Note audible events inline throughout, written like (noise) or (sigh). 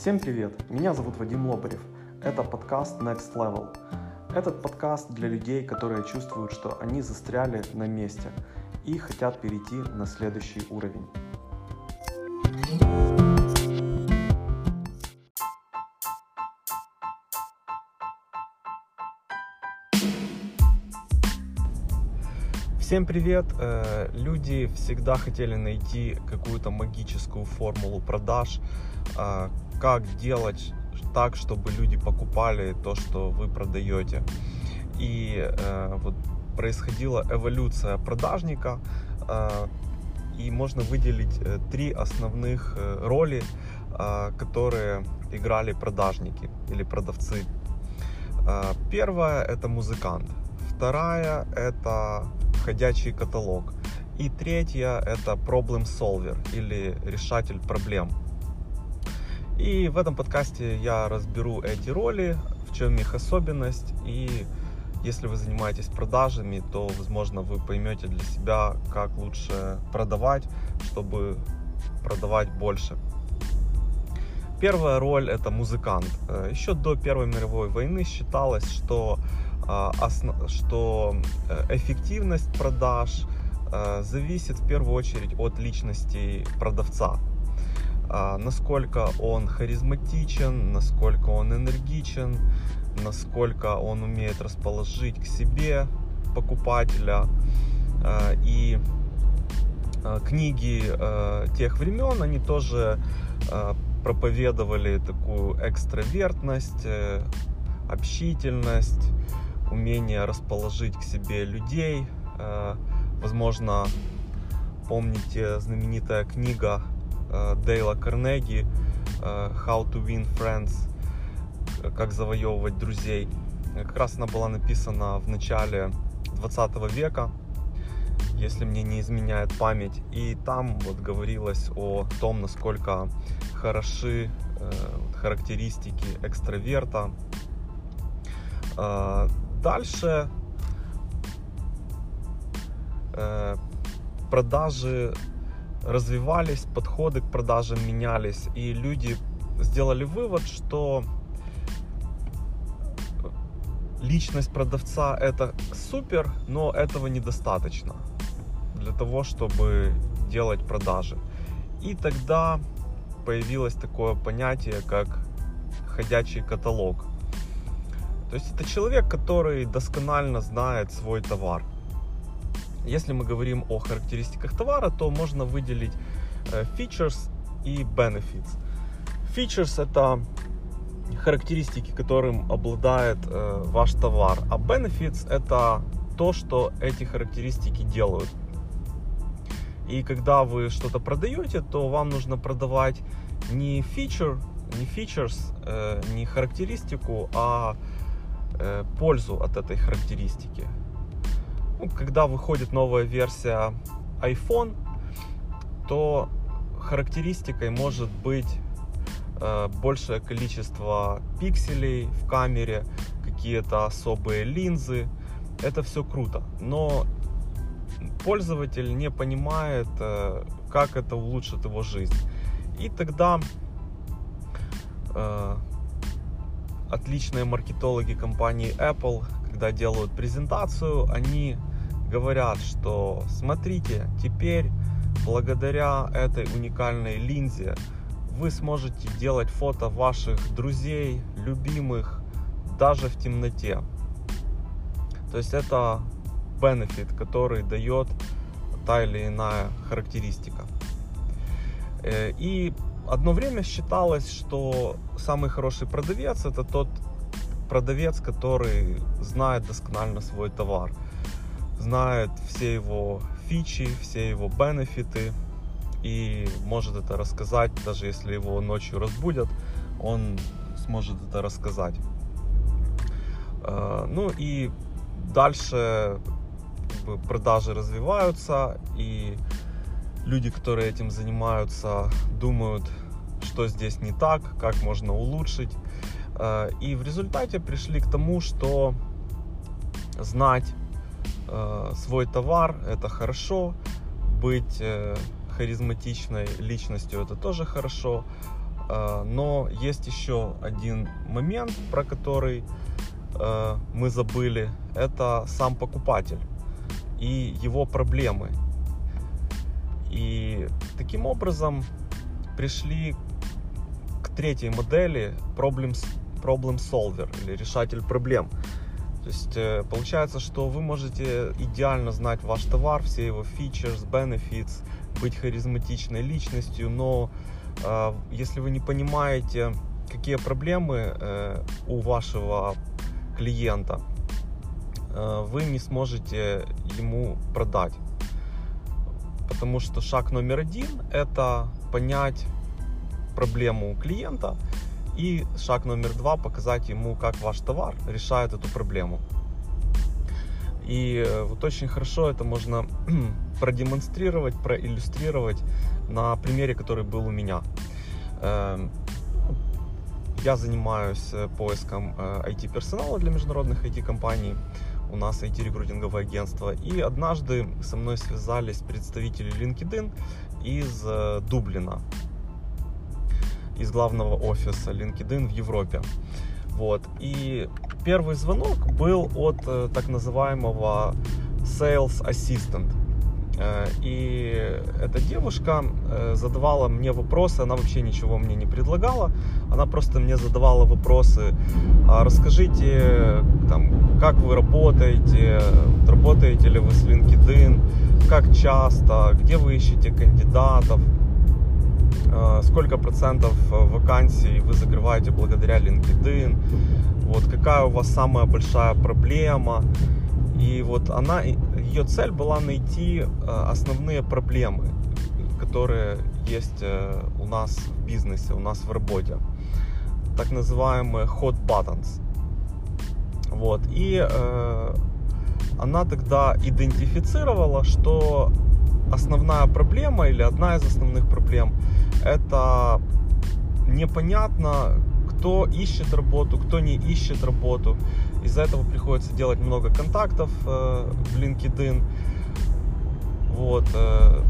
Всем привет! Меня зовут Вадим Лобарев. Это подкаст Next Level. Этот подкаст для людей, которые чувствуют, что они застряли на месте и хотят перейти на следующий уровень. Всем привет! Э, люди всегда хотели найти какую-то магическую формулу продаж, а, как делать так, чтобы люди покупали то, что вы продаете. И э, вот происходила эволюция продажника, э, и можно выделить три основных роли, которые играли продажники или продавцы. Первая это музыкант, вторая это ходячий каталог. И третья это problem solver или решатель проблем. И в этом подкасте я разберу эти роли, в чем их особенность. И если вы занимаетесь продажами, то, возможно, вы поймете для себя, как лучше продавать, чтобы продавать больше. Первая роль это музыкант. Э, Еще до Первой мировой войны считалось, что а, что э, эффективность продаж э, зависит в первую очередь от личности продавца. А, насколько он харизматичен, насколько он энергичен, насколько он умеет расположить к себе покупателя. А, и книги тех времен, они тоже проповедовали такую экстравертность, э, общительность, умение расположить к себе людей. Возможно, помните знаменитая книга Дейла Карнеги э, How to Win Friends, как завоевывать друзей. Как раз она была написана в начале 20 века, если мне не изменяет память. И там вот говорилось о том, насколько хороши характеристики экстраверта, Дальше э, продажи развивались, подходы к продажам менялись, и люди сделали вывод, что личность продавца это супер, но этого недостаточно для того, чтобы делать продажи. И тогда появилось такое понятие, как ходячий каталог. То есть это человек, который досконально знает свой товар. Если мы говорим о характеристиках товара, то можно выделить э, features и benefits. Features это характеристики, которым обладает э, ваш товар, а benefits это то, что эти характеристики делают. И когда вы что-то продаете, то вам нужно продавать не feature, не features, э, не характеристику, а пользу от этой характеристики. Ну, когда выходит новая версия iPhone, то характеристикой может быть э, большее количество пикселей в камере, какие-то особые линзы. Это все круто, но пользователь не понимает, э, как это улучшит его жизнь. И тогда э, отличные маркетологи компании Apple, когда делают презентацию, они говорят, что смотрите, теперь благодаря этой уникальной линзе вы сможете делать фото ваших друзей, любимых, даже в темноте. То есть это бенефит, который дает та или иная характеристика. Э, и одно время считалось, что самый хороший продавец это тот продавец, который знает досконально свой товар, знает все его фичи, все его бенефиты и может это рассказать, даже если его ночью разбудят, он сможет это рассказать. Э, ну и дальше продажи развиваются и люди, которые этим занимаются, думают, что здесь не так, как можно улучшить. Э, и в результате пришли к тому, что знать э, свой товар это хорошо, быть э, харизматичной личностью это тоже хорошо, э, но есть еще один момент, про который мы забыли. Это сам покупатель и его проблемы. И таким образом пришли к третьей модели problem, problem solver или решатель проблем. То есть э, получается, что вы можете идеально знать ваш товар, все его features, benefits, быть харизматичной личностью, но э, если вы не понимаете, какие проблемы э, у вашего клиента, вы не сможете ему продать. Потому что шаг номер один это понять проблему клиента и шаг номер два, показать ему, как ваш товар решает эту проблему. И э, вот очень хорошо это можно (clears throat) продемонстрировать, проиллюстрировать на примере, который был у меня. Эм, я занимаюсь э, поиском IT-персонала э, для международных IT-компаний. У нас IT-рекрутинговое агентство. И однажды со мной связались представители LinkedIn из Дублина из главного офиса LinkedIn в Европе. Вот. И первый звонок был от э, так называемого Sales Assistant. Э, и эта девушка э, задавала мне вопросы, она вообще ничего мне не предлагала, она просто мне задавала вопросы, а расскажите, там, как вы работаете, работаете ли вы с LinkedIn, как часто, где вы ищете кандидатов, сколько процентов э, вакансий вы закрываете благодаря LinkedIn, вот какая у вас самая большая проблема. И вот она, ее цель была найти э, основные проблемы, которые есть у нас в бизнесе, у нас в работе. Так называемые hot buttons. Вот. И э, она тогда идентифицировала, что основная проблема или одна из основных проблем это непонятно, кто ищет работу, кто не ищет работу. Из-за этого приходится делать много контактов э, в LinkedIn. Вот. Э,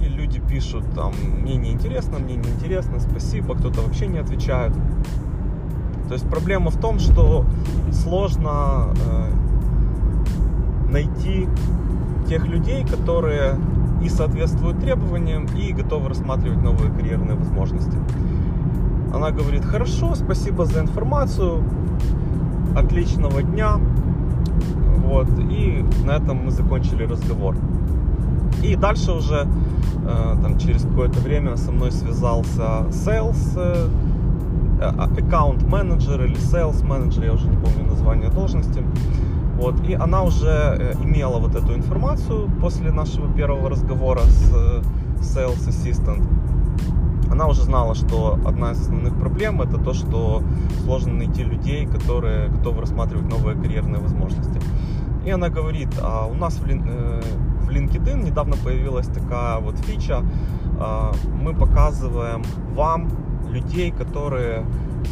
и люди пишут там, мне не интересно, мне не интересно, спасибо, кто-то вообще не отвечает. То есть проблема в том, что сложно э, найти тех людей, которые и соответствуют требованиям, и готовы рассматривать новые карьерные возможности. Она говорит, хорошо, спасибо за информацию, отличного дня. Вот, и на этом мы закончили разговор. И дальше уже э, там, через какое-то время со мной связался sales, э, аккаунт менеджер или sales менеджер, я уже не помню название должности. Вот, и она уже э, имела вот эту информацию после нашего первого разговора с э, Sales Assistant. Она уже знала, что одна из основных проблем это то, что сложно найти людей, которые готовы рассматривать новые карьерные возможности. И она говорит, а у нас в, э, в LinkedIn недавно появилась такая вот фича, а, мы показываем вам людей, которые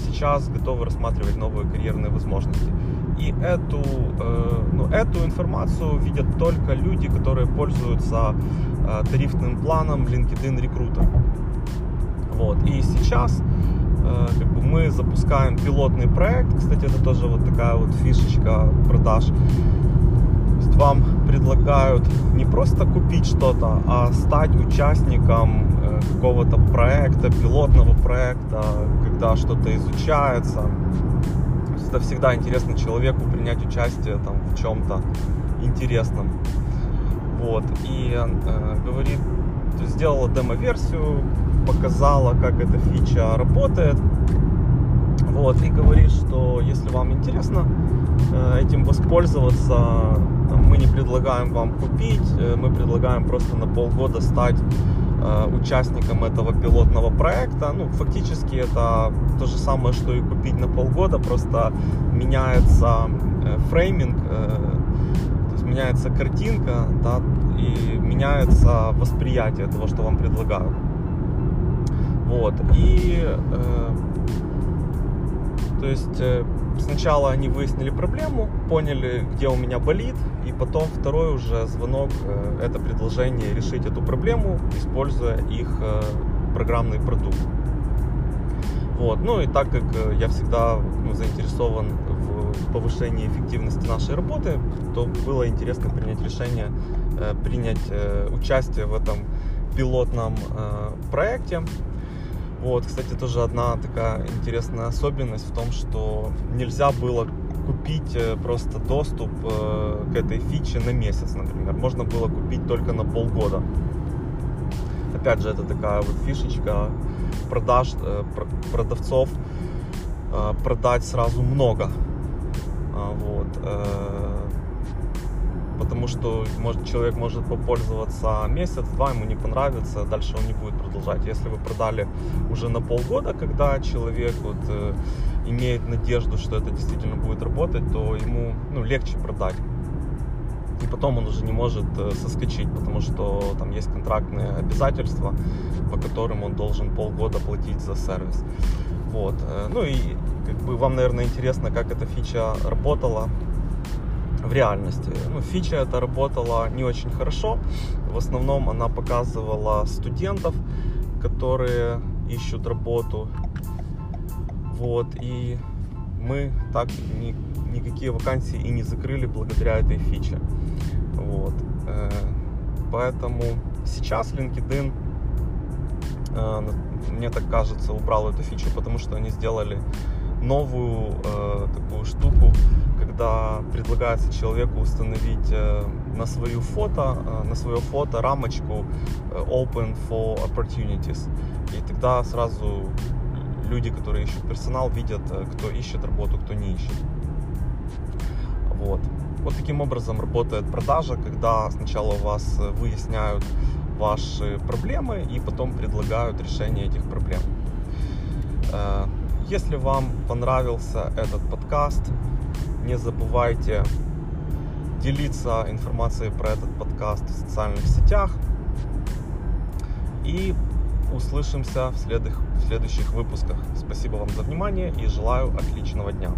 сейчас готовы рассматривать новые карьерные возможности. И эту, э, ну, эту информацию видят только люди, которые пользуются э, тарифным планом LinkedIn Recruiter. Вот. И сейчас э, как бы мы запускаем пилотный проект. Кстати, это тоже вот такая вот фишечка продаж. То есть вам предлагают не просто купить что-то, а стать участником какого-то проекта, пилотного проекта, когда что-то изучается это всегда интересно человеку принять участие там в чем-то интересном. Вот. И э, говорит, сделала демо-версию, показала, как эта фича работает. Вот, и говорит, что если вам интересно э, этим воспользоваться, там, мы не предлагаем вам купить, э, мы предлагаем просто на полгода стать Э, участником этого пилотного проекта. Ну, фактически это то же самое, что и купить на полгода, просто меняется э, фрейминг, э, то есть меняется картинка, да, и меняется восприятие того, что вам предлагают. Вот, и то есть сначала они выяснили проблему, поняли, где у меня болит, и потом второй уже звонок, э, это предложение решить эту проблему, используя их э, программный продукт. Вот. Ну и так как э, я всегда ну, заинтересован в повышении эффективности нашей работы, то было интересно принять решение, э, принять э, участие в этом пилотном проекте. Вот, кстати, тоже одна такая интересная особенность в том, что нельзя было купить просто доступ к этой фиче на месяц, например. Можно было купить только на полгода. Опять же, это такая вот фишечка продаж, э, продавцов э, продать сразу много. А, вот. Э, потому что может, человек может попользоваться месяц-два, ему не понравится, дальше он не будет продолжать. Если вы продали уже на полгода, когда человек вот, имеет надежду, что это действительно будет работать, то ему ну, легче продать и потом он уже не может э, соскочить, потому что там есть контрактные обязательства, по которым он должен полгода платить за сервис. Вот. Э, ну и как бы вам, наверное, интересно, как эта фича работала в реальности. Ну, фича эта работала не очень хорошо. В основном она показывала студентов, которые ищут работу. Вот. И мы так ни, никакие вакансии и не закрыли благодаря этой фиче. Вот. Э, поэтому сейчас LinkedIn, э, мне так кажется, убрал эту фичу, потому что они сделали новую э, такую штуку, когда предлагается человеку установить на свою фото, на свое фото рамочку Open for Opportunities. И тогда сразу люди, которые ищут персонал, видят, кто ищет работу, кто не ищет. Вот. Вот таким образом работает продажа, когда сначала у вас э, выясняют ваши проблемы и потом предлагают решение этих проблем. Э, если вам понравился этот подкаст, не забывайте делиться информацией про этот подкаст в социальных сетях. И услышимся в следующих выпусках. Спасибо вам за внимание и желаю отличного дня.